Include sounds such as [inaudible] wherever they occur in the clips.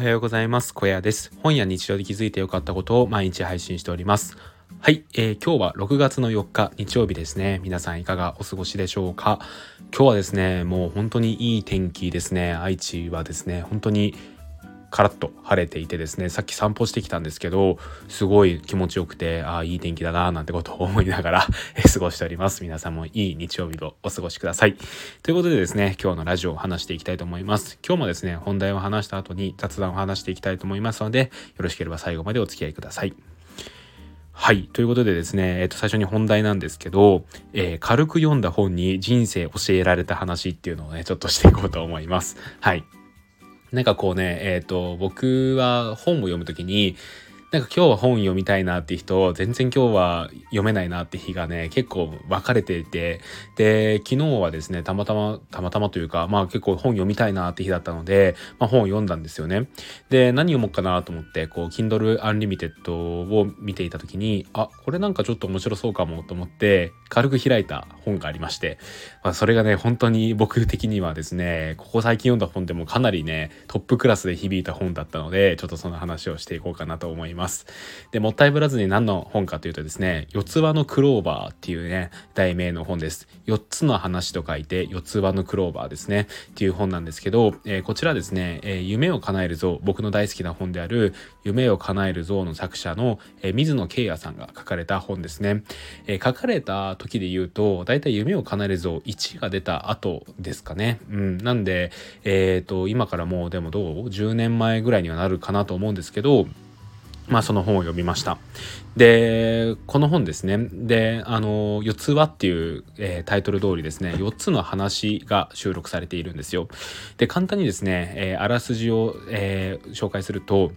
おはようございます。小屋です。本や日常で気づいてよかったことを毎日配信しております。はい、えー、今日は6月の4日日曜日ですね。皆さんいかがお過ごしでしょうか？今日はですねもう本当にいい天気ですね。愛知はですね本当にカラッと晴れていてですねさっき散歩してきたんですけどすごい気持ちよくてああいい天気だななんてことを思いながら [laughs] 過ごしております皆さんもいい日曜日をお過ごしくださいということでですね今日のラジオを話していきたいと思います今日もですね本題を話した後に雑談を話していきたいと思いますのでよろしければ最後までお付き合いくださいはい。ということでですね、えっ、と、最初に本題なんですけど、えー、軽く読んだ本に人生教えられた話っていうのをね、ちょっとしていこうと思います。はい。なんかこうね、えっ、ー、と、僕は本を読むときに、なんか今日は本読みたいなって人、全然今日は読めないなって日がね、結構分かれていて、で、昨日はですね、たまたま、たまたまというか、まあ結構本読みたいなって日だったので、まあ本を読んだんですよね。で、何読もうかなと思って、こう、Kindle Unlimited を見ていた時に、あ、これなんかちょっと面白そうかもと思って、軽く開いた本がありまして、まあそれがね、本当に僕的にはですね、ここ最近読んだ本でもかなりね、トップクラスで響いた本だったので、ちょっとその話をしていこうかなと思います。で、もったいぶらずに何の本かというとですね、四つ葉のクローバーっていうね、題名の本です。4つの話と書いて、四つ葉のクローバーですね、っていう本なんですけど、えー、こちらですね、えー、夢を叶える像、僕の大好きな本である、夢を叶える像の作者の、えー、水野慶也さんが書かれた本ですね。え書かれた時で言うと、だいたい夢を叶える像1が出た後ですかね。うん。なんで、えっ、と、今からもうでもどう ?10 年前ぐらいにはなるかなと思うんですけど、まあその本を読みました。で、この本ですね。で、あの、四つ葉っていう、えー、タイトル通りですね、4つの話が収録されているんですよ。で、簡単にですね、えー、あらすじを、えー、紹介すると、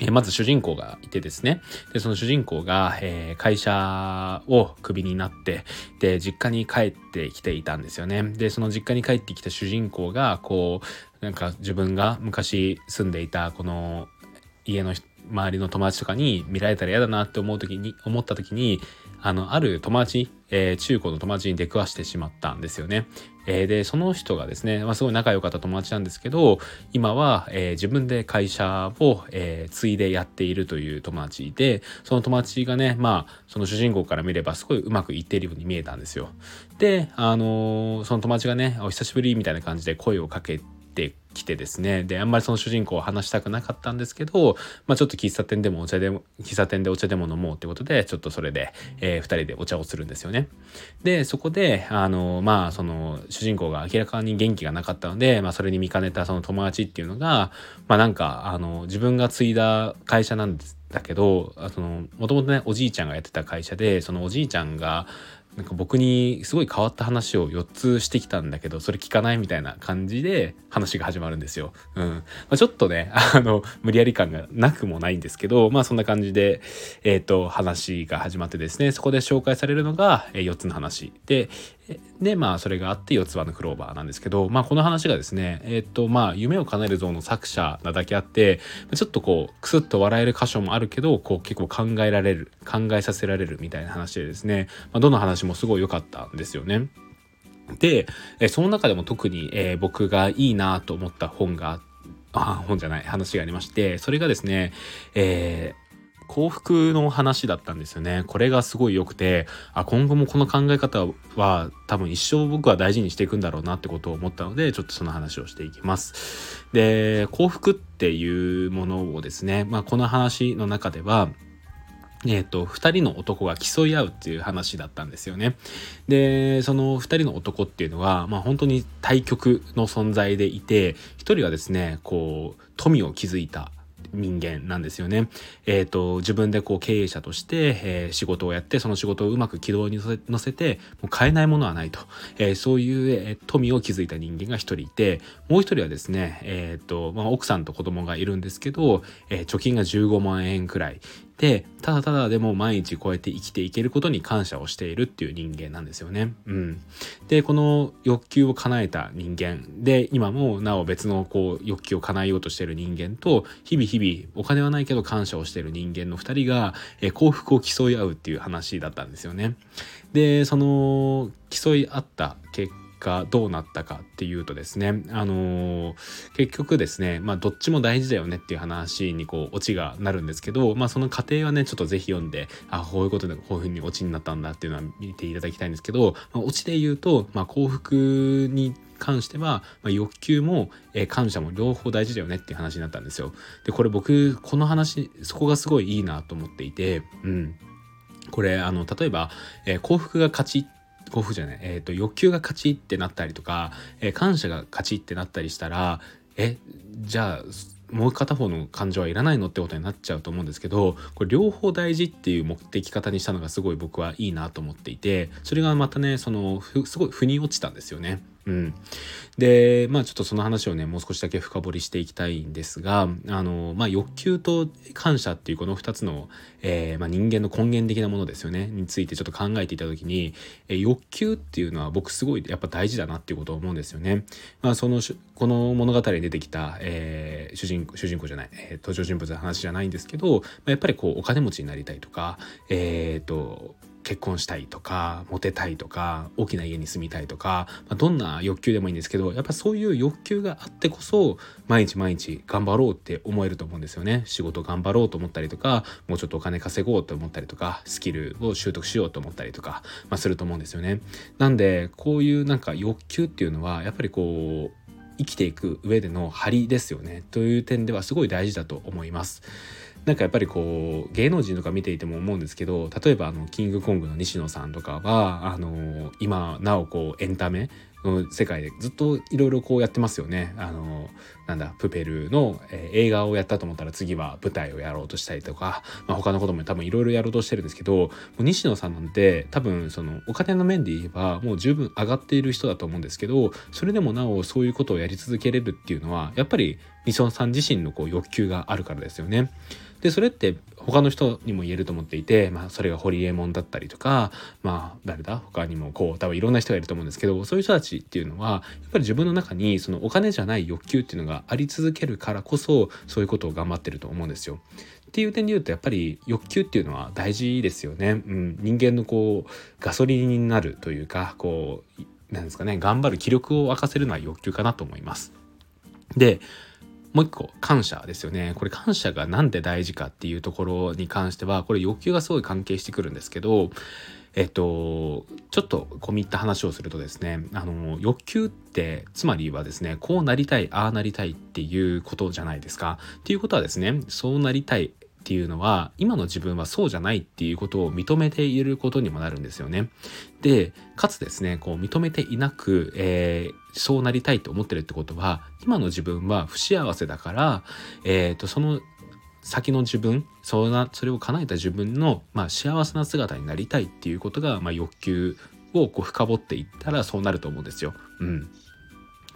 えまず主人公がいてですね。で、その主人公が、えー、会社をクビになって、で、実家に帰ってきていたんですよね。で、その実家に帰ってきた主人公が、こう、なんか自分が昔住んでいたこの家の周りの友達とかに見られたら嫌だなって思う時に思った時にあのある友達、えー、中高の友達に出くわしてしまったんですよね。えー、でその人がですね、まあ、すごい仲良かった友達なんですけど今は、えー、自分で会社を、えー、継いでやっているという友達でその友達がねまあその主人公から見ればすごいうまくいっているように見えたんですよ。であのその友達がねお久しぶりみたいな感じで声をかけてきてですねであんまりその主人公を話したくなかったんですけど、まあ、ちょっと喫茶店でもお茶でも喫茶店でお茶でも飲もうってことでちょっとそれで、えー、2人でお茶をするんですよね。でそこであのまあその主人公が明らかに元気がなかったので、まあ、それに見かねたその友達っていうのがまあなんかあの自分が継いだ会社なんですだけどもともとねおじいちゃんがやってた会社でそのおじいちゃんがなんか僕にすごい変わった話を4つしてきたんだけどそれ聞かないみたいな感じで話が始まるんですよ。うん。まあ、ちょっとね、[laughs] あの、無理やり感がなくもないんですけど、まあそんな感じで、えっ、ー、と、話が始まってですね、そこで紹介されるのが、え、4つの話。で、で、まあそれがあって四つ葉のクローバーなんですけど、まあこの話がですね、えっ、とまあ夢を叶える像の作者なだけあって、ちょっとこう、クスッと笑える箇所もあるけど、こう結構考えられる、考えさせられるみたいな話でですね、まあ、どの話もすごい良かったんですよね。で、その中でも特に、えー、僕がいいなと思った本があ本じゃない話がありましてそれがですね、えー幸福の話だったんですよね。これがすごい良くて、あ、今後もこの考え方は多分一生僕は大事にしていくんだろうなってことを思ったので、ちょっとその話をしていきます。で、幸福っていうものをですね、まあこの話の中では、えっ、ー、と、二人の男が競い合うっていう話だったんですよね。で、その二人の男っていうのは、まあ本当に対極の存在でいて、一人はですね、こう、富を築いた人間なんですよね。えっ、ー、と、自分でこう経営者として、えー、仕事をやって、その仕事をうまく軌道に乗せて、もう買えないものはないと。えー、そういう、え富を築いた人間が一人いて、もう一人はですね、えっ、と、まあ、奥さんと子供がいるんですけど、え貯金が15万円くらい。で、ただただでも毎日こうやって生きていけることに感謝をしているっていう人間なんですよね。うん。で、この欲求を叶えた人間で、今もなお別のこう欲求を叶えようとしている人間と、日々日々お金はないけど感謝をしている人間の二人が、幸福を競い合うっていう話だったんですよね。で、その競い合った結果どうなったかっていうとですねあのー、結局ですねまあどっちも大事だよねっていう話にこうオチがなるんですけどまあその過程はねちょっとぜひ読んであこういうことでこういうふうにオチになったんだっていうのは見ていただきたいんですけど、まあ、オチで言うと、まあ、幸福に関しては、まあ、欲求も、えー、感謝も両方大事だよねっていう話になったんですよ。でこれ僕この話そこがすごいいいなと思っていてうんこれあの例えば、えー、幸福が勝ちオフじゃない、えーと、欲求が勝ちってなったりとか、えー、感謝が勝ちってなったりしたらえじゃあもう片方の感情はいらないのってことになっちゃうと思うんですけどこれ両方大事っていう目的方にしたのがすごい僕はいいなと思っていてそれがまたねそのすごい腑に落ちたんですよね。うん、でまあちょっとその話をねもう少しだけ深掘りしていきたいんですがあの、まあ、欲求と感謝っていうこの2つの、えー、まあ、人間の根源的なものですよねについてちょっと考えていた時に、えー、欲求っていうのは僕すごいやっぱ大事だなっていうことを思うんですよね。まあ、そのこの物語に出てきた、えー、主人主人公じゃない、え登場人物の話じゃないんですけど、まあ、やっぱりこうお金持ちになりたいとかえっ、と結婚したいとかモテたいとか大きな家に住みたいとか、まあ、どんな欲求でもいいんですけどやっぱそういう欲求があってこそ毎日毎日頑張ろうって思えると思うんですよね。仕事頑張ろうと思ったりとかもうちょっとお金稼ごうと思ったりとかスキルを習得しようと思ったりとか、まあ、すると思うんですよね。なんでこういうなんか欲求っていうのはやっぱりこう生きていく上での張りですよね。という点ではすごい大事だと思います。なんかやっぱりこう芸能人とか見ていても思うんですけど例えばあのキングコングの西野さんとかはあの今なおこうエンタメの世界でずっといろいろこうやってますよね。あのなんだプペルの、えー、映画をやったと思ったら次は舞台をやろうとしたりとか、まあ、他のことも多分いろいろやろうとしてるんですけどもう西野さんなんて多分そのお金の面で言えばもう十分上がっている人だと思うんですけどそれでもなおそういうことをやり続けれるっていうのはやっぱり西野さん自身のこう欲求があるからですよね。でそれって他の人にも言えると思っていて、まあ、それがホリエモンだったりとかまあ誰だ？他にもこう多分いろんな人がいると思うんですけどそういう人たちっていうのはやっぱり自分の中にそのお金じゃない欲求っていうのがあり続けるからこそそういうことを頑張ってると思うんですよ。っていう点で言うとやっぱり欲求っていうのは大事ですよね。うん、人間のこうガソリンになるというかこうなんですかね頑張る気力を沸かせるのは欲求かなと思います。でもう一個感謝ですよねこれ感謝が何で大事かっていうところに関してはこれ欲求がすごい関係してくるんですけどえっとちょっと込み入った話をするとですねあの欲求ってつまりはですねこうなりたいああなりたいっていうことじゃないですかっていうことはですねそうなりたいっていうのは今の自分はそうじゃないっていうことを認めていることにもなるんですよね。でかつですねこう認めていなく、えー、そうなりたいと思ってるってことは今の自分は不幸せだから、えーと、その先の自分そなそれを叶えた自分の、まあ、幸せな姿になりたいっていうことが、まあ、欲求をこう深掘っていったらそうなると思うんですよ。うん、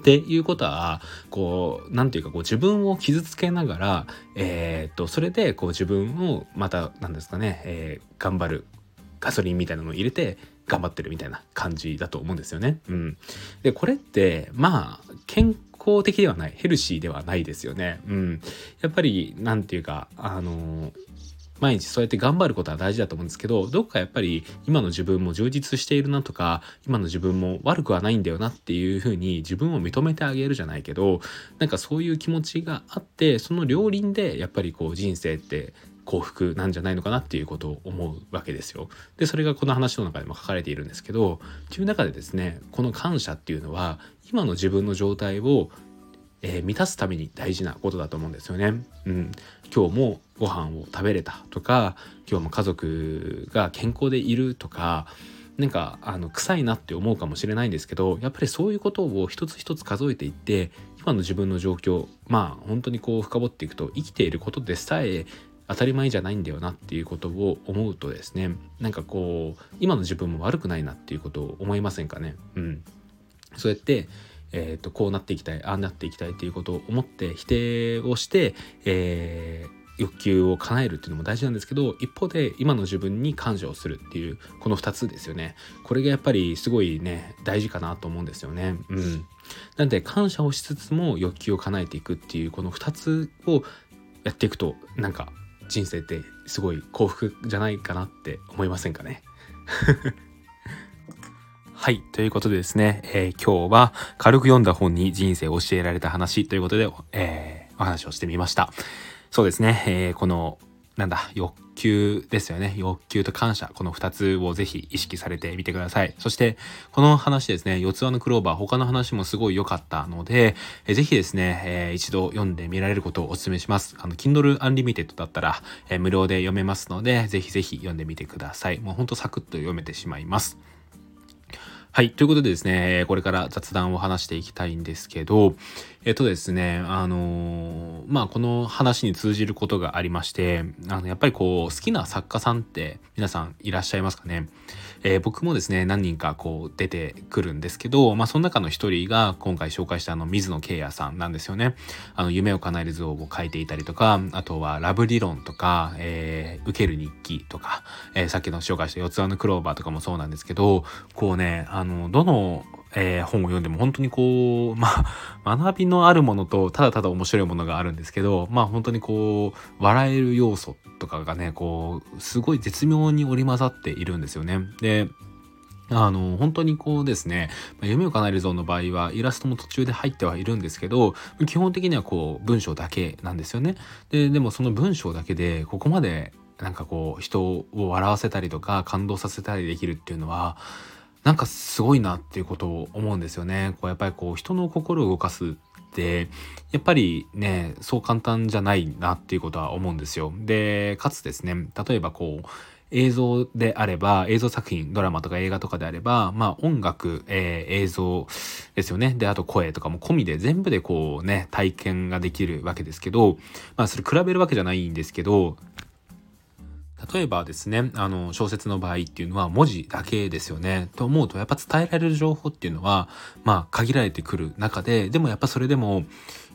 っていうことはこう何て言うかこう自分を傷つけながら、えー、っとそれでこう自分をまた何ですかね、えー、頑張るガソリンみたいなのを入れて頑張ってるみたいな感じだと思うんですよね。うん、でこれってまあ健康的ではないヘルシーではないですよね。うん、やっぱり何て言うかあの毎日そうやって頑張ることは大事だと思うんですけどどっかやっぱり今の自分も充実しているなとか今の自分も悪くはないんだよなっていうふうに自分を認めてあげるじゃないけどなんかそういう気持ちがあってその両輪でやっぱりこう人生って幸福なんじゃないのかなっていうことを思うわけですよ。でそれがこの話の中でも書かれているんですけどという中でですねこの感謝っていうのは今の自分の状態をえー、満たすために大事なことだと思うんですよね。うん、今日もご飯を食べれたとか今日も家族が健康でいるとかなんかあの臭いなって思うかもしれないんですけどやっぱりそういうことを一つ一つ数えていって今の自分の状況まあ本当にこう深掘っていくと生きていることでさえ当たり前じゃないんだよなっていうことを思うとですねなんかこう今の自分も悪くないなっていうことを思いませんかね？うん。そうやってえーと、こうなっていきたいああなっていきたいっていうことを思って否定をして、えー、欲求を叶えるっていうのも大事なんですけど一方で今の自分に感謝をするっていうこの2つですよね。これがやっぱりすごいね大事かなと思うんですよね。うん。なんで感謝をしつつも欲求を叶えていくっていうこの2つをやっていくとなんか人生ってすごい幸福じゃないかなって思いませんかね？[laughs] はい。ということでですね、えー、今日は軽く読んだ本に人生を教えられた話ということで、えー、お話をしてみました。そうですね、えー、このなんだ、欲求ですよね。欲求と感謝。この二つをぜひ意識されてみてください。そして、この話ですね、四つ葉のクローバー、他の話もすごい良かったので、えぜひですね、えー、一度読んでみられることをお勧めします。あの、Kindle Unlimited だったら、えー、無料で読めますので、ぜひぜひ読んでみてください。もうほんとサクッと読めてしまいます。はい。ということでですね、これから雑談を話していきたいんですけど、えっとですね、あのー、まあ、この話に通じることがありまして、あの、やっぱりこう、好きな作家さんって皆さんいらっしゃいますかね？えー、僕もですね、何人かこう出てくるんですけど、まあ、その中の一人が今回紹介したあの、水野慶也さんなんですよね。あの、夢を叶える像を書いていたりとか、あとはラブ理論とか、えー、受ける日記とか、えー、さっきの紹介した四つ葉のクローバーとかもそうなんですけど、こうね、あの、どのえー、本を読んでも本当にこう、[laughs] まあ、学びのあるものとただただ面白いものがあるんですけど、まあ本当にこう、笑える要素とかがね、こう、すごい絶妙に織り交ざっているんですよね。で、あの、本当にこうですね、夢を叶えるゾーンの場合はイラストも途中で入ってはいるんですけど、基本的にはこう文章だけなんですよね。で、でもその文章だけでここまでなんかこう人を笑わせたりとか感動させたりできるっていうのは、なんかすごいなっていうことを思うんですよね。こうやっぱりこう人の心を動かすってやっぱりねそう簡単じゃないなっていうことは思うんですよ。でかつですね例えばこう映像であれば映像作品ドラマとか映画とかであればまあ音楽、えー、映像ですよねであと声とかも込みで全部でこうね体験ができるわけですけどまあそれ比べるわけじゃないんですけど例えばですね、あの、小説の場合っていうのは文字だけですよね。と思うと、やっぱ伝えられる情報っていうのは、まあ、限られてくる中で、でもやっぱそれでも、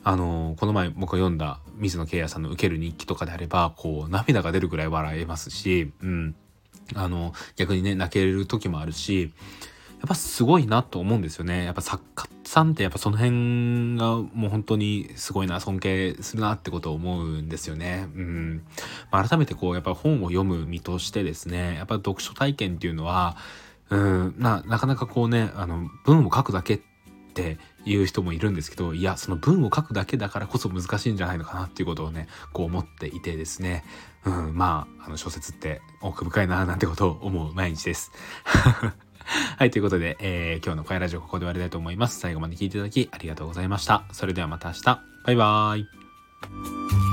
あの、この前僕が読んだ水野慶也さんの受ける日記とかであれば、こう、涙が出るぐらい笑えますし、うん。あの、逆にね、泣ける時もあるし、やっぱすごいなと思うんですよね。やっぱ作家さんってやっぱその辺がもう本当にすごいな、尊敬するなってことを思うんですよね。うん。まあ、改めてこう、やっぱ本を読む身としてですね、やっぱ読書体験っていうのは、うん、な、なかなかこうね、あの、文を書くだけっていう人もいるんですけど、いや、その文を書くだけだからこそ難しいんじゃないのかなっていうことをね、こう思っていてですね、うん、まあ、あの小説って奥深いな、なんてことを思う毎日です。[laughs] はい、ということで、えー、今日の声ラジオここで終わりたいと思います。最後まで聞いていただきありがとうございました。それではまた明日。バイバーイ。